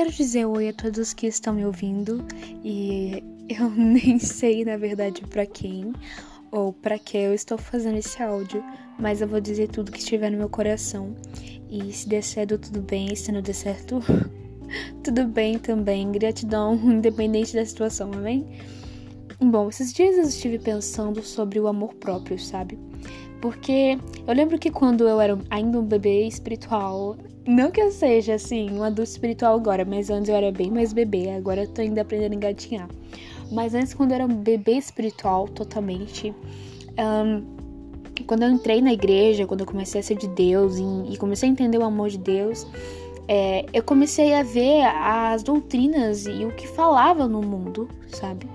quero dizer oi a todos que estão me ouvindo e eu nem sei na verdade para quem ou para que eu estou fazendo esse áudio, mas eu vou dizer tudo que estiver no meu coração. E se der certo, tudo bem, se não der certo, tudo bem também. Gratidão, independente da situação, amém? Bom, esses dias eu estive pensando sobre o amor próprio, sabe? Porque eu lembro que quando eu era ainda um bebê espiritual, não que eu seja assim, um adulto espiritual agora, mas antes eu era bem mais bebê, agora eu tô ainda aprendendo a engatinhar. Mas antes, quando eu era um bebê espiritual totalmente, um, quando eu entrei na igreja, quando eu comecei a ser de Deus e, e comecei a entender o amor de Deus, é, eu comecei a ver as doutrinas e o que falava no mundo, sabe?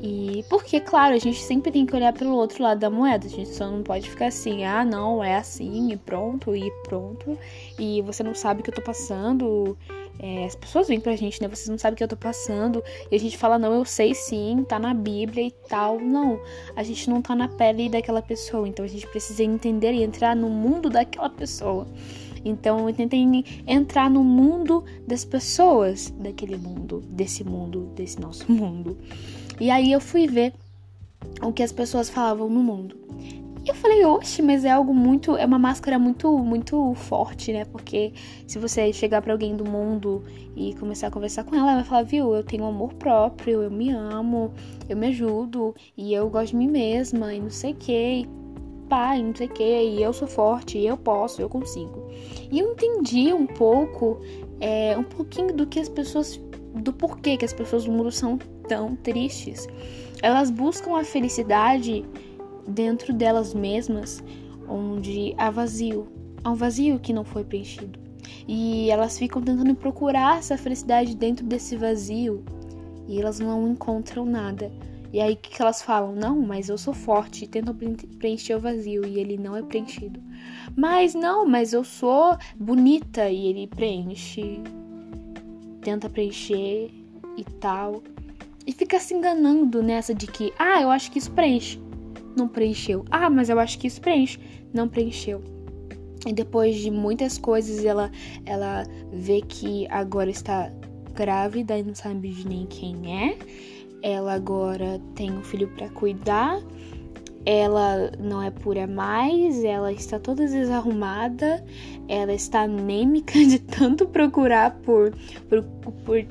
E porque, claro, a gente sempre tem que olhar pelo outro lado da moeda. A gente só não pode ficar assim, ah, não, é assim e pronto, e pronto. E você não sabe o que eu tô passando. É, as pessoas vêm pra gente, né? Vocês não sabem o que eu tô passando. E a gente fala, não, eu sei sim, tá na Bíblia e tal. Não, a gente não tá na pele daquela pessoa. Então a gente precisa entender e entrar no mundo daquela pessoa. Então eu tentei entrar no mundo das pessoas daquele mundo, desse mundo, desse nosso mundo. E aí eu fui ver o que as pessoas falavam no mundo. E eu falei, oxe, mas é algo muito. É uma máscara muito, muito forte, né? Porque se você chegar para alguém do mundo e começar a conversar com ela, ela vai falar, viu, eu tenho amor próprio, eu me amo, eu me ajudo, e eu gosto de mim mesma, e não sei o que, pai, não sei o que, e eu sou forte, eu posso, eu consigo. E eu entendi um pouco, é, um pouquinho do que as pessoas. do porquê que as pessoas do mundo são tão tristes. Elas buscam a felicidade dentro delas mesmas, onde há vazio, há um vazio que não foi preenchido. E elas ficam tentando procurar essa felicidade dentro desse vazio e elas não encontram nada. E aí que elas falam? Não, mas eu sou forte, tentam preencher o vazio e ele não é preenchido. Mas não, mas eu sou bonita e ele preenche, tenta preencher e tal. E fica se enganando nessa de que, ah, eu acho que isso preenche. Não preencheu. Ah, mas eu acho que isso preenche. Não preencheu. E depois de muitas coisas, ela, ela vê que agora está grávida e não sabe de nem quem é. Ela agora tem um filho para cuidar. Ela não é pura mais, ela está toda desarrumada, ela está anêmica de tanto procurar por, por, por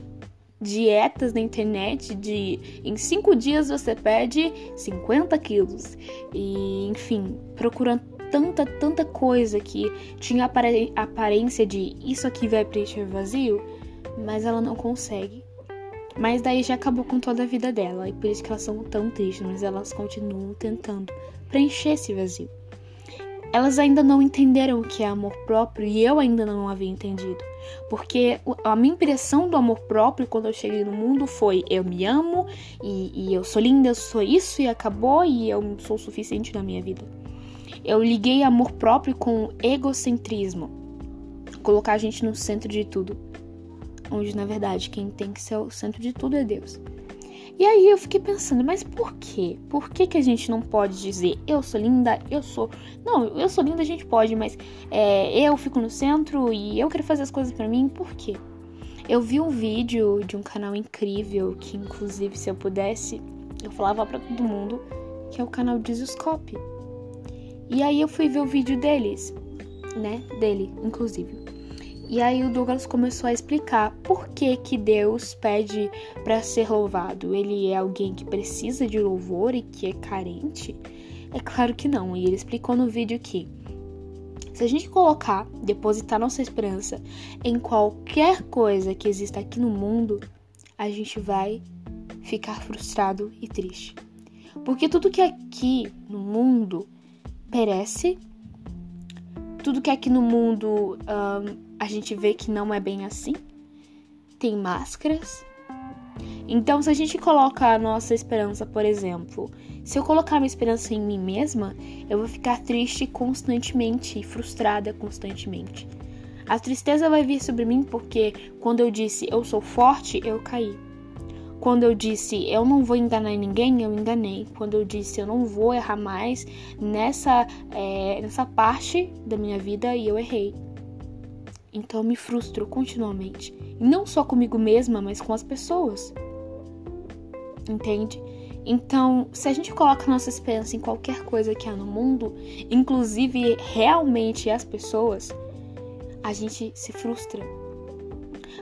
dietas na internet de em cinco dias você perde 50 quilos. E, enfim, procurando tanta, tanta coisa que tinha aparência de isso aqui vai preencher vazio, mas ela não consegue. Mas daí já acabou com toda a vida dela, e por isso que elas são tão tristes, mas elas continuam tentando preencher esse vazio. Elas ainda não entenderam o que é amor próprio e eu ainda não havia entendido. Porque a minha impressão do amor próprio quando eu cheguei no mundo foi: eu me amo e, e eu sou linda, eu sou isso e acabou e eu sou o suficiente na minha vida. Eu liguei amor próprio com egocentrismo colocar a gente no centro de tudo. Onde na verdade quem tem que ser o centro de tudo é Deus. E aí eu fiquei pensando, mas por quê? Por que, que a gente não pode dizer eu sou linda, eu sou. Não, eu sou linda, a gente pode, mas é, eu fico no centro e eu quero fazer as coisas para mim, por quê? Eu vi um vídeo de um canal incrível que, inclusive, se eu pudesse, eu falava para todo mundo, que é o canal Dizoscope. E aí eu fui ver o vídeo deles, né? Dele, inclusive. E aí o Douglas começou a explicar por que que Deus pede para ser louvado. Ele é alguém que precisa de louvor e que é carente? É claro que não. E ele explicou no vídeo que se a gente colocar, depositar nossa esperança em qualquer coisa que exista aqui no mundo, a gente vai ficar frustrado e triste. Porque tudo que é aqui no mundo perece, tudo que é aqui no mundo a gente vê que não é bem assim. Tem máscaras. Então, se a gente coloca a nossa esperança, por exemplo, se eu colocar minha esperança em mim mesma, eu vou ficar triste constantemente frustrada constantemente. A tristeza vai vir sobre mim porque quando eu disse eu sou forte, eu caí. Quando eu disse eu não vou enganar ninguém, eu enganei. Quando eu disse eu não vou errar mais nessa, é, nessa parte da minha vida, eu errei. Então eu me frustro continuamente. E não só comigo mesma, mas com as pessoas. Entende? Então, se a gente coloca nossa esperança em qualquer coisa que há no mundo, inclusive realmente as pessoas, a gente se frustra.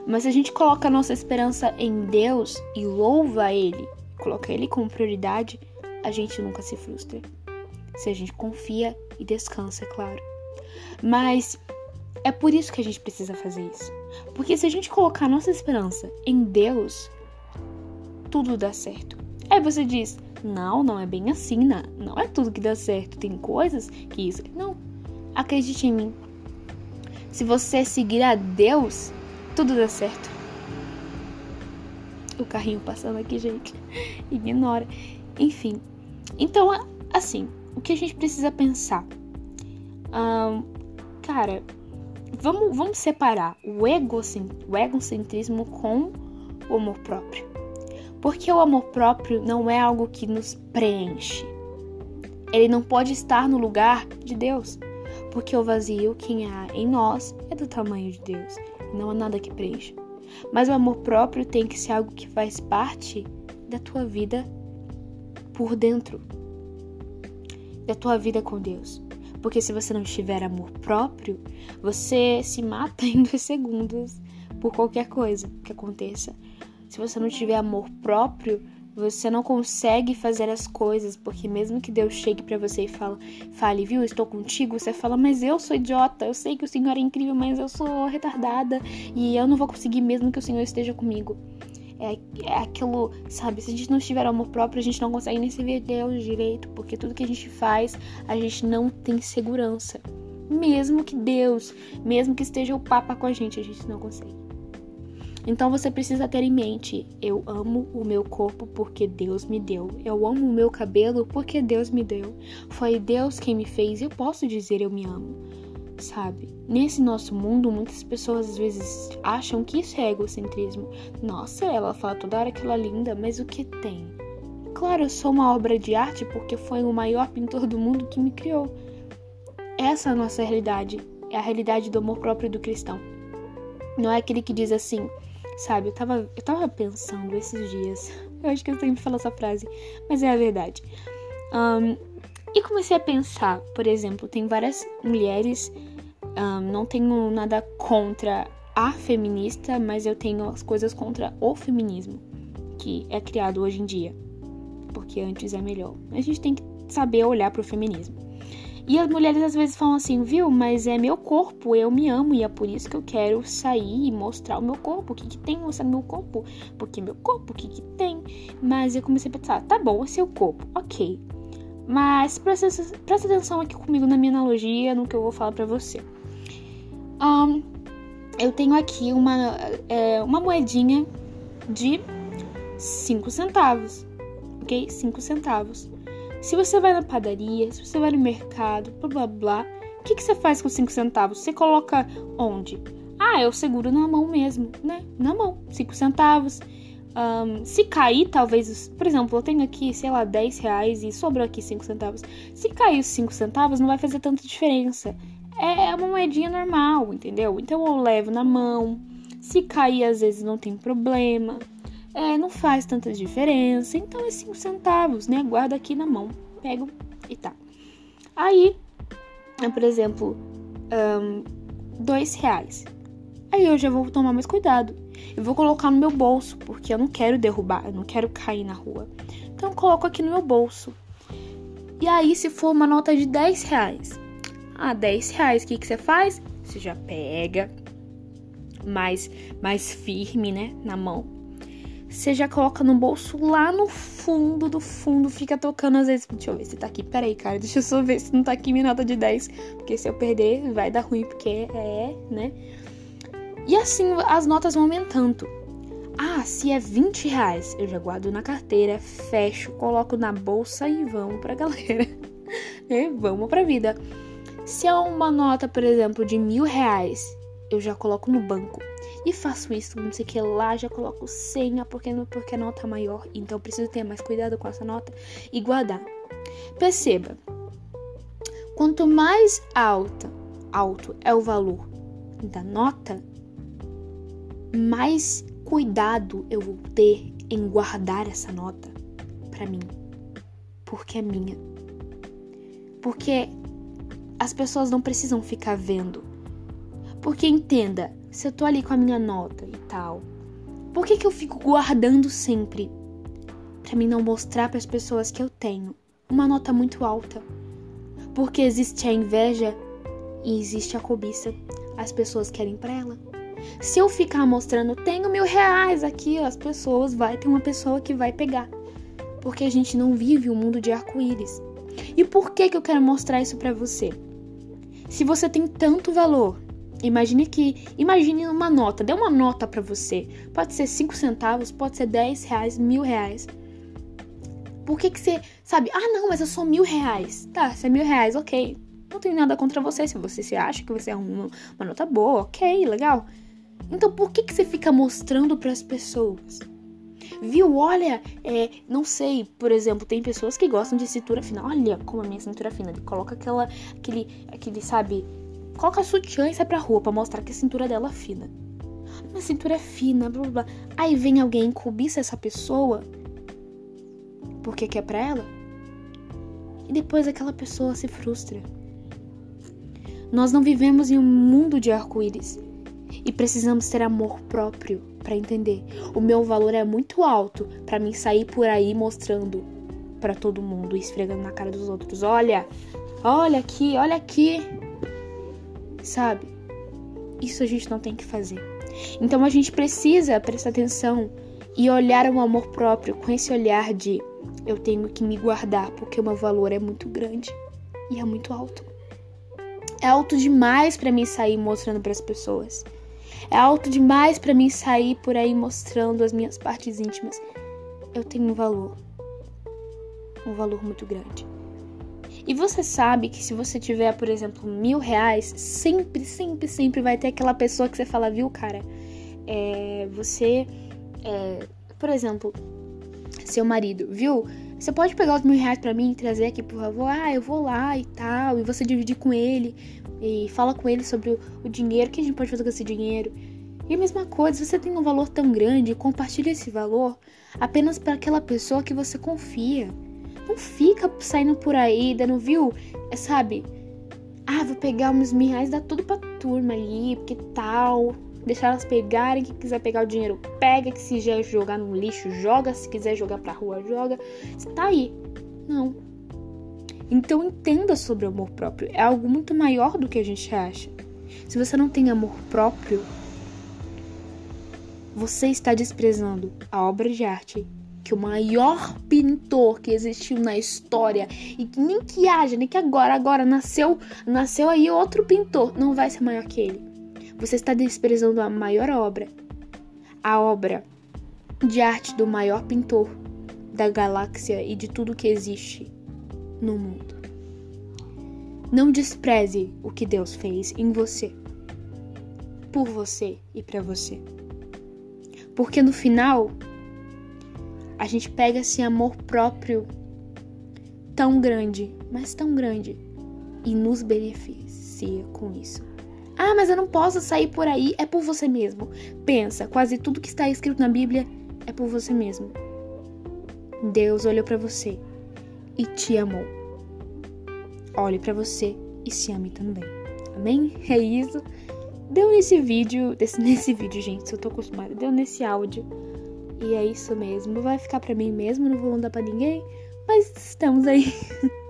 Mas se a gente coloca nossa esperança em Deus e louva Ele, coloca Ele como prioridade, a gente nunca se frustra. Se a gente confia e descansa, é claro. Mas é por isso que a gente precisa fazer isso. Porque se a gente colocar nossa esperança em Deus, tudo dá certo. Aí você diz: não, não é bem assim, não, não é tudo que dá certo. Tem coisas que isso. Não, acredite em mim. Se você seguir a Deus, tudo dá certo. O carrinho passando aqui, gente. Ignora. Enfim. Então, assim, o que a gente precisa pensar? Um, cara, vamos, vamos separar o, egocent, o egocentrismo com o amor próprio. Porque o amor próprio não é algo que nos preenche. Ele não pode estar no lugar de Deus. Porque o vazio que há em nós é do tamanho de Deus. Não há nada que preencha. Mas o amor próprio tem que ser algo que faz parte da tua vida por dentro. Da tua vida com Deus. Porque se você não tiver amor próprio, você se mata em dois segundos por qualquer coisa que aconteça. Se você não tiver amor próprio, você não consegue fazer as coisas, porque mesmo que Deus chegue para você e fala, fale, viu, estou contigo, você fala, mas eu sou idiota, eu sei que o Senhor é incrível, mas eu sou retardada e eu não vou conseguir mesmo que o Senhor esteja comigo. É, é aquilo, sabe? Se a gente não tiver amor próprio, a gente não consegue nem servir Deus direito, porque tudo que a gente faz, a gente não tem segurança. Mesmo que Deus, mesmo que esteja o Papa com a gente, a gente não consegue. Então você precisa ter em mente: eu amo o meu corpo porque Deus me deu. Eu amo o meu cabelo porque Deus me deu. Foi Deus quem me fez. Eu posso dizer eu me amo sabe? Nesse nosso mundo, muitas pessoas às vezes acham que isso é egocentrismo. Nossa, ela fala toda hora que ela é linda, mas o que tem? Claro, eu sou uma obra de arte porque foi o maior pintor do mundo que me criou. Essa é a nossa realidade, é a realidade do amor próprio do cristão. Não é aquele que diz assim, sabe? Eu tava, eu tava pensando esses dias, eu acho que eu sempre falo essa frase, mas é a verdade. Um, e comecei a pensar, por exemplo, tem várias mulheres, um, não tenho nada contra a feminista, mas eu tenho as coisas contra o feminismo, que é criado hoje em dia, porque antes é melhor. A gente tem que saber olhar para o feminismo. E as mulheres às vezes falam assim, viu, mas é meu corpo, eu me amo e é por isso que eu quero sair e mostrar o meu corpo. O que, que tem mostrar meu corpo? Porque meu corpo, o que, que tem? Mas eu comecei a pensar, tá bom, é seu corpo, ok. Mas presta, presta atenção aqui comigo na minha analogia, no que eu vou falar para você. Um, eu tenho aqui uma, é, uma moedinha de 5 centavos, ok? 5 centavos. Se você vai na padaria, se você vai no mercado, blá blá blá, o que, que você faz com 5 centavos? Você coloca onde? Ah, eu seguro na mão mesmo, né? Na mão, 5 centavos. Um, se cair, talvez, por exemplo, eu tenho aqui, sei lá, 10 reais e sobrou aqui 5 centavos. Se cair os 5 centavos, não vai fazer tanta diferença. É uma moedinha normal, entendeu? Então eu levo na mão. Se cair, às vezes não tem problema. É, não faz tanta diferença. Então é 5 centavos, né? Guarda aqui na mão. Pego e tá. Aí, por exemplo, um, 2 reais. Aí eu já vou tomar mais cuidado eu vou colocar no meu bolso, porque eu não quero derrubar, eu não quero cair na rua. Então eu coloco aqui no meu bolso. E aí, se for uma nota de 10 reais, ah, 10 reais, o que, que você faz? Você já pega mais, mais firme, né, na mão. Você já coloca no bolso lá no fundo do fundo, fica tocando às vezes. Deixa eu ver se tá aqui. Pera aí, cara, deixa eu só ver se não tá aqui minha nota de 10. Porque se eu perder, vai dar ruim, porque é, né? E assim as notas vão aumentando. Ah, se é 20 reais, eu já guardo na carteira, fecho, coloco na bolsa e vamos pra galera. e vamos pra vida. Se é uma nota, por exemplo, de mil reais, eu já coloco no banco. E faço isso, não sei o que lá, já coloco senha, porque, porque a nota é maior. Então preciso ter mais cuidado com essa nota e guardar. Perceba, quanto mais alta, alto é o valor da nota, mais cuidado eu vou ter em guardar essa nota para mim, porque é minha. Porque as pessoas não precisam ficar vendo. Porque entenda, se eu tô ali com a minha nota e tal, por que, que eu fico guardando sempre? Para mim não mostrar para as pessoas que eu tenho uma nota muito alta. Porque existe a inveja e existe a cobiça. As pessoas querem para ela. Se eu ficar mostrando, tenho mil reais aqui, as pessoas, vai ter uma pessoa que vai pegar. Porque a gente não vive um mundo de arco-íris. E por que, que eu quero mostrar isso para você? Se você tem tanto valor, imagine que, imagine uma nota, dê uma nota para você. Pode ser 5 centavos, pode ser 10 reais, mil reais. Por que que você, sabe, ah não, mas eu sou mil reais. Tá, se é mil reais, ok. Não tenho nada contra você, se você se acha que você é uma, uma nota boa, ok, legal. Então por que que você fica mostrando para as pessoas? Viu? Olha, é, não sei, por exemplo, tem pessoas que gostam de cintura fina. Olha como a minha cintura fina. Ele coloca aquela, aquele, aquele, sabe? Coloca sutiã e sai pra rua pra mostrar que a cintura dela é fina. Minha cintura é fina, blá blá blá. Aí vem alguém cobiça essa pessoa porque quer pra ela. E depois aquela pessoa se frustra. Nós não vivemos em um mundo de arco-íris e precisamos ter amor próprio para entender. O meu valor é muito alto para mim sair por aí mostrando para todo mundo, esfregando na cara dos outros. Olha, olha aqui, olha aqui. Sabe? Isso a gente não tem que fazer. Então a gente precisa prestar atenção e olhar o amor próprio com esse olhar de eu tenho que me guardar porque o meu valor é muito grande e é muito alto. É alto demais para mim sair mostrando para as pessoas. É alto demais para mim sair por aí mostrando as minhas partes íntimas. Eu tenho um valor. Um valor muito grande. E você sabe que se você tiver, por exemplo, mil reais, sempre, sempre, sempre vai ter aquela pessoa que você fala, viu, cara? É, você, é, por exemplo, seu marido, viu? Você pode pegar os mil reais pra mim e trazer aqui, por favor? Ah, eu vou lá e tal. E você dividir com ele e fala com ele sobre o, o dinheiro, o que a gente pode fazer com esse dinheiro. E a mesma coisa, se você tem um valor tão grande, compartilhe esse valor apenas para aquela pessoa que você confia. Não fica saindo por aí, dando, viu? É, sabe? Ah, vou pegar uns mil reais, dá tudo pra turma ali, porque tal. Deixar elas pegarem, quem quiser pegar o dinheiro, pega, que se quiser jogar no lixo, joga, se quiser jogar pra rua, joga. Você tá aí. Não, então entenda sobre amor próprio. É algo muito maior do que a gente acha. Se você não tem amor próprio, você está desprezando a obra de arte que o maior pintor que existiu na história e que nem que haja, nem que agora, agora nasceu, nasceu aí outro pintor, não vai ser maior que ele. Você está desprezando a maior obra, a obra de arte do maior pintor da galáxia e de tudo que existe no mundo. Não despreze o que Deus fez em você, por você e para você. Porque no final, a gente pega esse amor próprio tão grande, mas tão grande, e nos beneficia com isso. Ah, mas eu não posso sair por aí, é por você mesmo. Pensa, quase tudo que está escrito na Bíblia é por você mesmo. Deus olhou para você e te amou. Olhe para você e se ame também. Amém? É isso. Deu nesse vídeo, desse, nesse vídeo, gente, se eu tô acostumada, deu nesse áudio. E é isso mesmo. Vai ficar para mim mesmo, não vou mandar para ninguém, mas estamos aí.